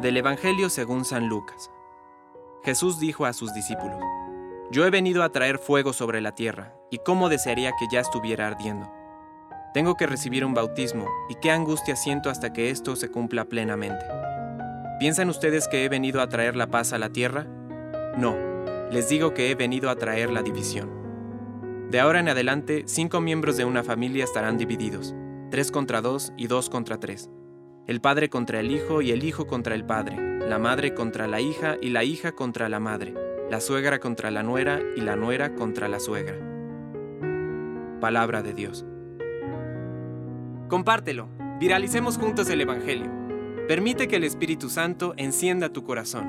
Del Evangelio según San Lucas. Jesús dijo a sus discípulos, Yo he venido a traer fuego sobre la tierra, y cómo desearía que ya estuviera ardiendo. Tengo que recibir un bautismo, y qué angustia siento hasta que esto se cumpla plenamente. ¿Piensan ustedes que he venido a traer la paz a la tierra? No, les digo que he venido a traer la división. De ahora en adelante, cinco miembros de una familia estarán divididos, tres contra dos y dos contra tres el padre contra el hijo y el hijo contra el padre, la madre contra la hija y la hija contra la madre, la suegra contra la nuera y la nuera contra la suegra. Palabra de Dios. Compártelo, viralicemos juntos el Evangelio. Permite que el Espíritu Santo encienda tu corazón.